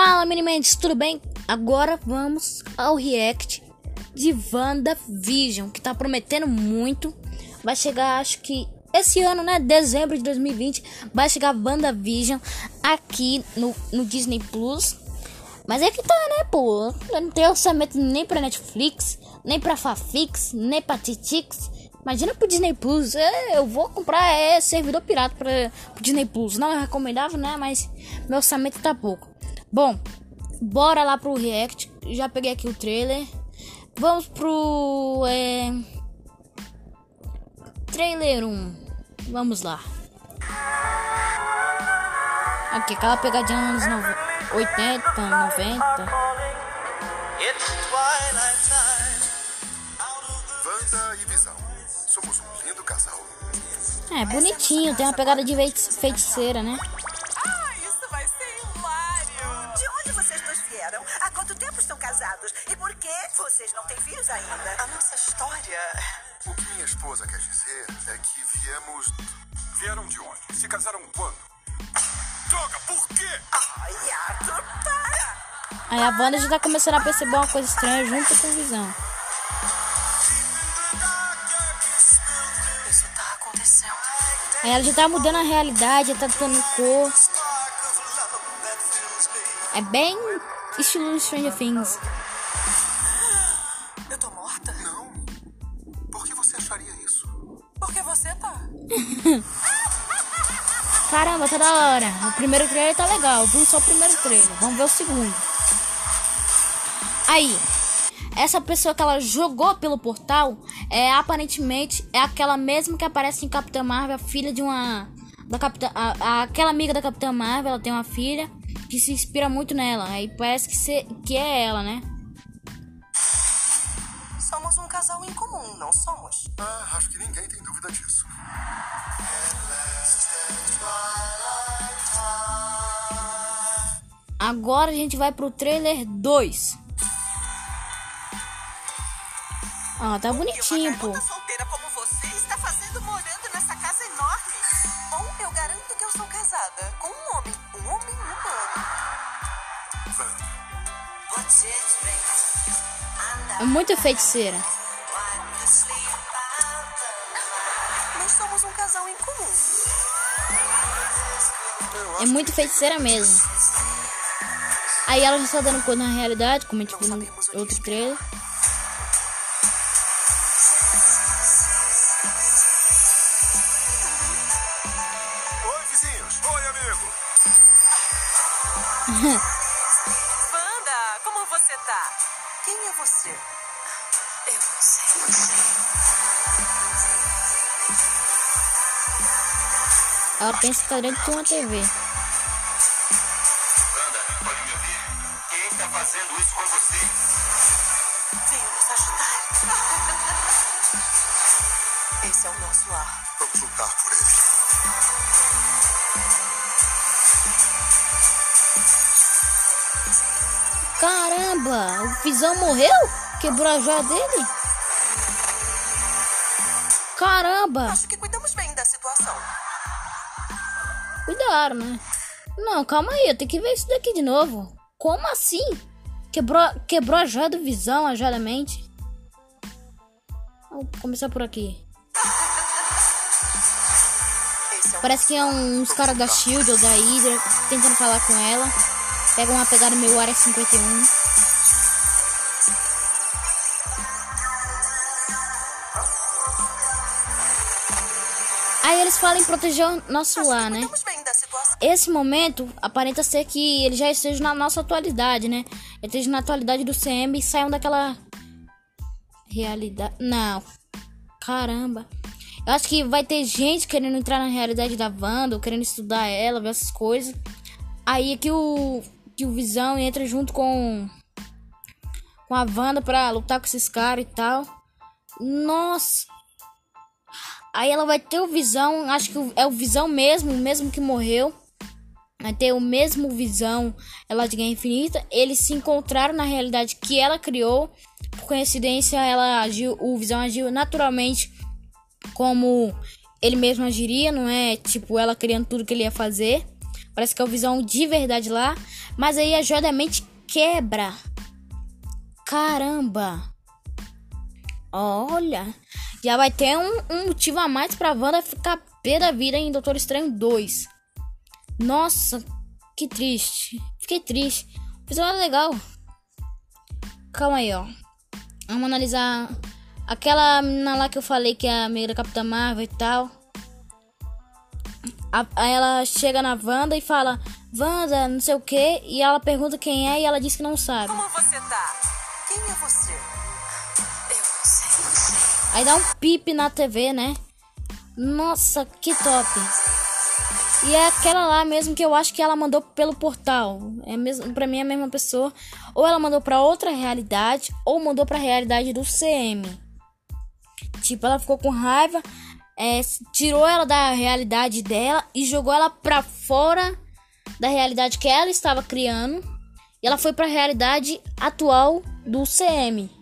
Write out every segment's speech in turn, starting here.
Fala, Minimentes, tudo bem? Agora vamos ao react de WandaVision, que tá prometendo muito. Vai chegar, acho que esse ano, né? Dezembro de 2020, vai chegar WandaVision aqui no, no Disney Plus. Mas é que tá, né, pô? Não tem orçamento nem pra Netflix, nem pra Fafix, nem pra Titix. Imagina pro Disney Plus. É, eu vou comprar é, servidor pirata pra, pro Disney Plus. Não é recomendável, né? Mas meu orçamento tá pouco. Bom, bora lá pro React. Já peguei aqui o trailer. Vamos pro. É... Trailer 1. Vamos lá. Aqui, aquela pegadinha nos anos 80, 90. Wanda e Visão. Somos um lindo casal. É, bonitinho, tem uma pegada de feiticeira, né? Vieram? Há quanto tempo estão casados? E por que vocês não têm filhos ainda? A nossa história. O que minha esposa quer dizer é que viemos. Vieram de onde? Se casaram quando? Droga, por quê? Ai, Arthur, para! Aí a Wanda já tá começando a perceber uma coisa estranha junto com o Visão. Isso tá acontecendo. Aí ela já tá mudando a realidade, já tá dando cor. É bem estilo Stranger Things. Eu tô morta? Não. Por que você acharia isso? Porque você tá. Caramba, tá da hora. O primeiro trailer tá legal. Viu só o primeiro trailer. Vamos ver o segundo. Aí, essa pessoa que ela jogou pelo portal é aparentemente é aquela mesma que aparece em Capitã Marvel, a filha de uma da Capitã, a- a- aquela amiga da Capitã Marvel, ela tem uma filha que se inspira muito nela. Aí parece que, se, que é ela, né? Somos um casal em comum, não somos? Ah, acho que ninguém tem dúvida disso. Agora a gente vai pro trailer 2. Ah, tá bonitinho, E pô. É muito feiticeira. Nós somos um casal em comum. É muito feiticeira mesmo. Aí ela já tá dando cor na realidade, como a gente viu no outro trailer. Ela pensa que tá dentro de uma TV. Wanda, pode me ouvir? Quem está fazendo isso com você? Venha nos ajudar. Esse é o nosso lar. Vamos lutar por ele. Caramba, o Visão morreu? Quebrou a joia dele? Caramba, Acho que cuidamos bem da situação. Cuidaram, né? Não, calma aí, eu tenho que ver isso daqui de novo. Como assim? Quebrou, quebrou a joia do Visão, a joia da mente? Vou começar por aqui. Parece que é um- uns caras da Shield ou da Hydra tentando falar com ela. Pega uma pegada meio área 51. Aí eles falam em proteger o nosso lar, né? Esse momento aparenta ser que ele já esteja na nossa atualidade, né? Ele esteja na atualidade do CM e saiam daquela realidade. Não. Caramba. Eu acho que vai ter gente querendo entrar na realidade da Wanda, querendo estudar ela, ver essas coisas. Aí é que o que o Visão entra junto com com a Wanda pra lutar com esses caras e tal. Nossa. Aí ela vai ter o Visão, acho que é o Visão mesmo, mesmo que morreu. Vai ter o mesmo Visão, ela de Guerra Infinita. Eles se encontraram na realidade que ela criou. Por coincidência, ela agiu, o Visão agiu naturalmente como ele mesmo agiria, não é tipo ela criando tudo que ele ia fazer. Parece que é o Visão de verdade lá. Mas aí a joia da mente quebra. Caramba. Olha. Já vai ter um, um motivo a mais pra Wanda ficar pé da vida em Doutor Estranho 2. Nossa, que triste. Fiquei triste. O episódio legal. Calma aí, ó. Vamos analisar aquela menina lá que eu falei que é a amiga da Capitã Marvel e tal. Aí ela chega na Wanda e fala: Wanda, não sei o que. E ela pergunta quem é e ela diz que não sabe. Como você tá? Quem é você? Aí dá um pipe na TV, né? Nossa, que top. E é aquela lá mesmo que eu acho que ela mandou pelo portal. É mesmo, pra mim é a mesma pessoa. Ou ela mandou pra outra realidade, ou mandou pra realidade do CM. Tipo, ela ficou com raiva, é, tirou ela da realidade dela e jogou ela pra fora da realidade que ela estava criando. E ela foi pra realidade atual do CM.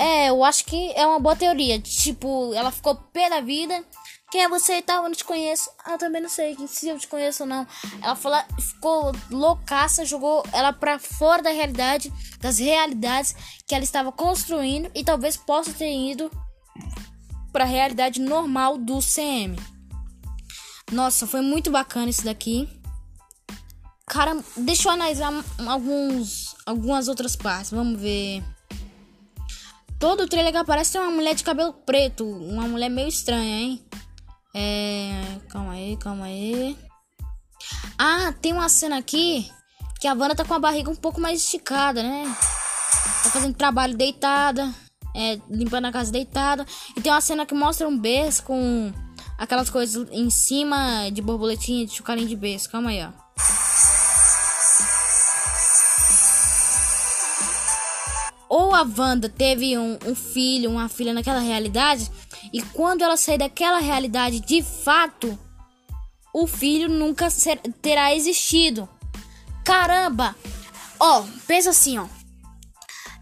É, eu acho que é uma boa teoria. Tipo, ela ficou pé da vida quem é você e tal? Eu não te conheço. Ah, também não sei se eu te conheço ou não. Ela falou, ficou loucaça, jogou ela pra fora da realidade, das realidades que ela estava construindo e talvez possa ter ido pra realidade normal do CM. Nossa, foi muito bacana isso daqui. Cara, deixa eu analisar alguns, algumas outras partes. Vamos ver. Todo o trailer que aparece tem uma mulher de cabelo preto. Uma mulher meio estranha, hein? É. Calma aí, calma aí. Ah, tem uma cena aqui que a Wanda tá com a barriga um pouco mais esticada, né? Tá fazendo trabalho deitada, é, limpando a casa deitada. E tem uma cena que mostra um berço com aquelas coisas em cima de borboletinha, de chucarinho de berço. Calma aí, ó. Ou a Wanda teve um, um filho, uma filha naquela realidade e quando ela sair daquela realidade de fato, o filho nunca ser, terá existido. Caramba! Ó, pensa assim, ó.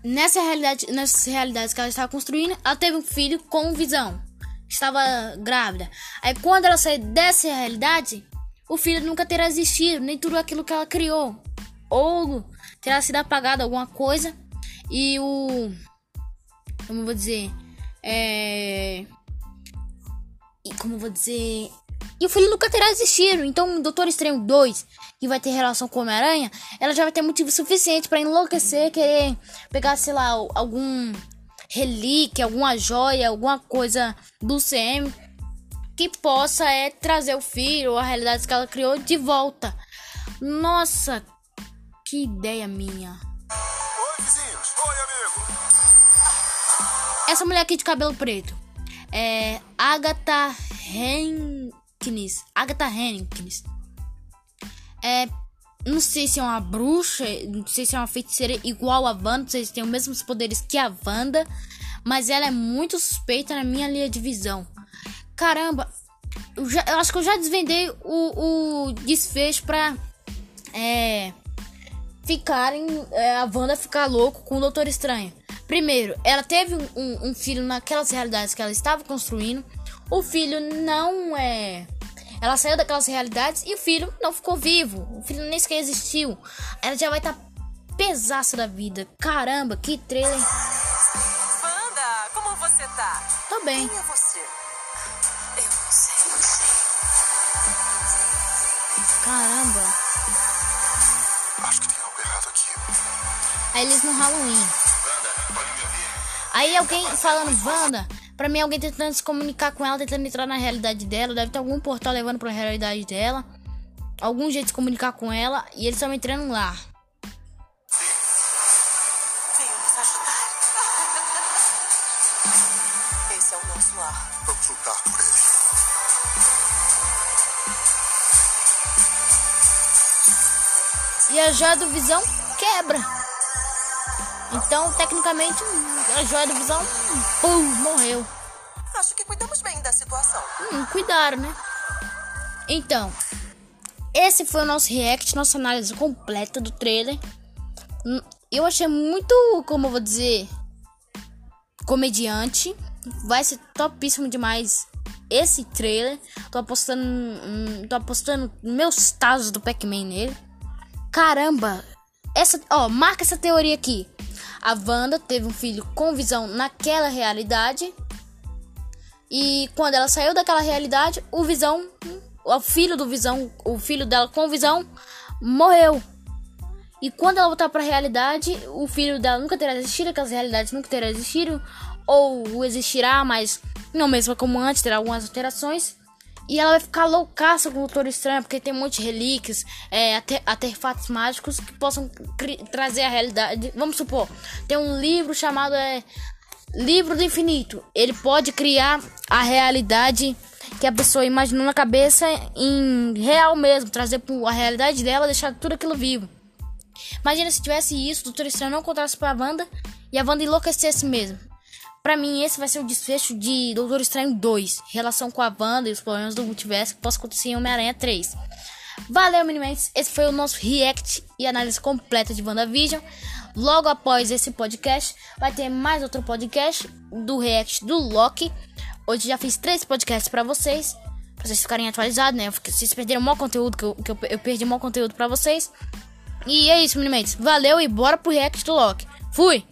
Nessa realidade, nessas realidades que ela estava construindo, ela teve um filho com visão. Estava grávida. Aí quando ela sair dessa realidade, o filho nunca terá existido, nem tudo aquilo que ela criou. Ou terá sido apagado alguma coisa. E o. Como eu vou dizer? É e como vou dizer. E o filho nunca terá existido. Então, Doutor Estranho 2, que vai ter relação com Homem-Aranha, ela já vai ter motivo suficiente para enlouquecer, querer pegar, sei lá, algum relíquia, alguma joia, alguma coisa do CM que possa é trazer o filho ou a realidade que ela criou de volta. Nossa, que ideia minha. Oi, vizinhos. Oi, amigo. Essa mulher aqui de cabelo preto é Agatha Henkins. Agatha Henkins. É, não sei se é uma bruxa, não sei se é uma feiticeira igual a Wanda, não sei se tem os mesmos poderes que a Wanda, mas ela é muito suspeita na minha linha de visão. Caramba, eu, já, eu acho que eu já desvendei o, o desfecho pra é, ficarem, é, a Wanda ficar louco com o Doutor Estranho. Primeiro, ela teve um, um, um, filho naquelas realidades que ela estava construindo. O filho não é. Ela saiu daquelas realidades e o filho não ficou vivo. O filho nem sequer existiu. Ela já vai estar tá pesaça da vida. Caramba, que trailer. Wanda, como você tá? Tô bem. Quem é você? Eu não sei, não sei. Caramba. Acho que tem. Aí eles no Halloween. Aí alguém falando, Wanda, pra mim alguém tentando se comunicar com ela, tentando entrar na realidade dela. Deve ter algum portal levando pra realidade dela. Algum jeito de se comunicar com ela. E eles estão entrando lá. É o nosso lar. Vamos lutar por ele. E a joia do visão quebra. Então, tecnicamente, a joia do visão, pum, morreu. Acho que cuidamos bem da situação. Hum, cuidaram, né? Então, esse foi o nosso react, nossa análise completa do trailer. Hum, eu achei muito, como eu vou dizer, comediante. Vai ser topíssimo demais esse trailer. Tô apostando. Hum, tô apostando meus status do Pac-Man nele. Caramba! Essa, ó, marca essa teoria aqui. A Wanda teve um filho com visão naquela realidade. E quando ela saiu daquela realidade, o Visão, o filho do Visão, o filho dela com visão, morreu. E quando ela voltar para a realidade, o filho dela nunca terá existido, aquelas realidades nunca terá existido, ou existirá, mas não mesmo como antes, terá algumas alterações. E ela vai ficar loucaça com o Doutor Estranho, porque tem um monte de relíquias, é, artefatos mágicos que possam trazer a realidade. Vamos supor, tem um livro chamado é, Livro do Infinito. Ele pode criar a realidade que a pessoa imaginou na cabeça em real mesmo, trazer a realidade dela, deixar tudo aquilo vivo. Imagina se tivesse isso, o Doutor Estranho não contasse pra Wanda e a Wanda enlouquecesse mesmo. Pra mim, esse vai ser o desfecho de Doutor Estranho 2, relação com a Wanda e os problemas do multiverso que possa acontecer em Homem-Aranha 3. Valeu, Minimates! Esse foi o nosso react e análise completa de WandaVision. Logo após esse podcast, vai ter mais outro podcast do react do Loki. Hoje já fiz três podcasts para vocês, pra vocês ficarem atualizados, né? Vocês perderam o maior conteúdo, que eu, que eu, eu perdi o maior conteúdo para vocês. E é isso, Minimates. Valeu e bora pro react do Loki. Fui!